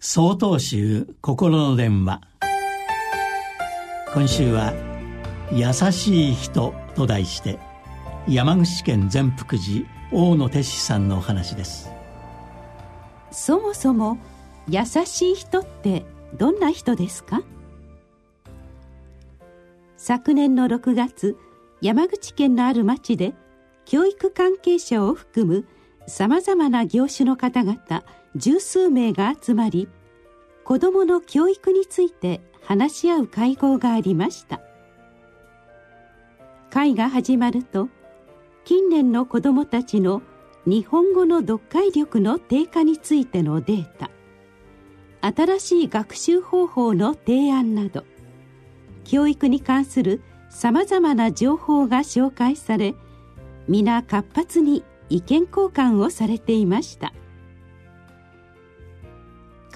総統集心の電話。今週は「優しい人」と題して山口県善福寺大野哲司さんのお話です。そもそも優しい人ってどんな人ですか？昨年の6月山口県のある町で教育関係者を含むさまざまな業種の方々十数名が集まり子どもの教育について話し合う会合がありました。会が始まると近年の子どもたちの日本語の読解力の低下についてのデータ新しい学習方法の提案など教育に関するさまざまな情報が紹介され皆活発に意見交換をされていました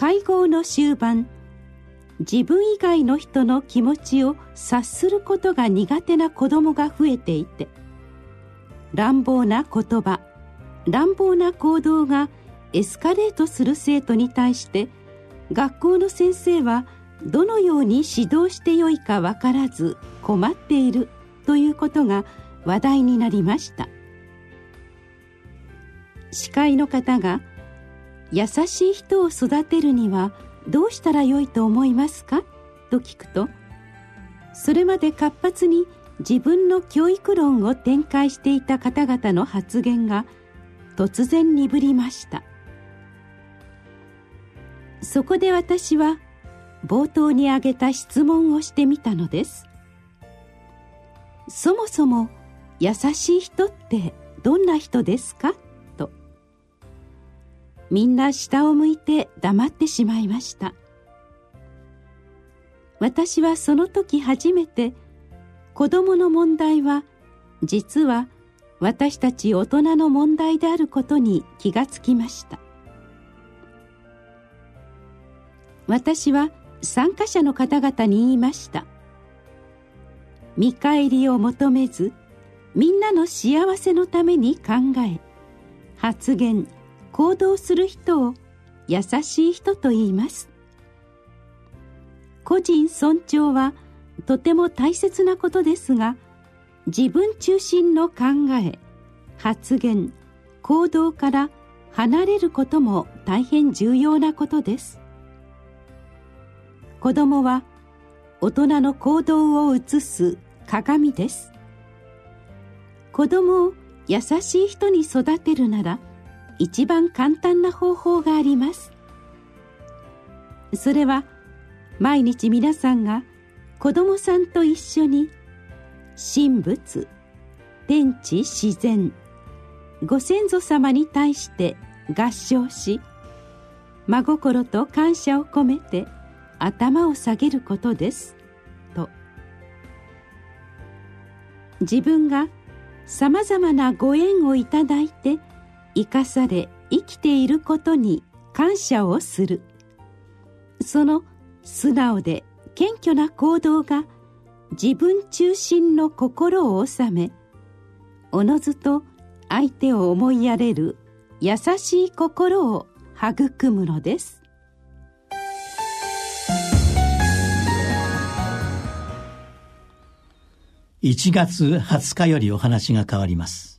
会合の終盤自分以外の人の気持ちを察することが苦手な子どもが増えていて乱暴な言葉乱暴な行動がエスカレートする生徒に対して学校の先生はどのように指導してよいか分からず困っているということが話題になりました。司会の方が優しい人を育てるにはどうしたらよいと思いますか？と聞くとそれまで活発に自分の教育論を展開していた方々の発言が突然鈍りました。そこで私は冒頭に挙げた質問をしてみたのです。そもそも優しい人ってどんな人ですか？みんな下を向いて黙ってしまいました。私はその時初めて子どもの問題は実は私たち大人の問題であることに気がつきました。私は参加者の方々に言いました。見返りを求めずみんなの幸せのために考え発言行動する人を優しい人と言います。個人尊重はとても大切なことですが自分中心の考え発言行動から離れることも大変重要なことです。子供は大人の行動を映す鏡です。子供を優しい人に育てるなら一番簡単な方法があります。それは毎日皆さんが子供さんと一緒に神仏天地自然ご先祖様に対して合唱し真心と感謝を込めて頭を下げることです。と。自分がさまざまなご縁をいただいて生かされ生きていることに感謝をする。その素直で謙虚な行動が自分中心の心を収めおのずと相手を思いやれる優しい心を育むのです。1月20日よりお話が変わります。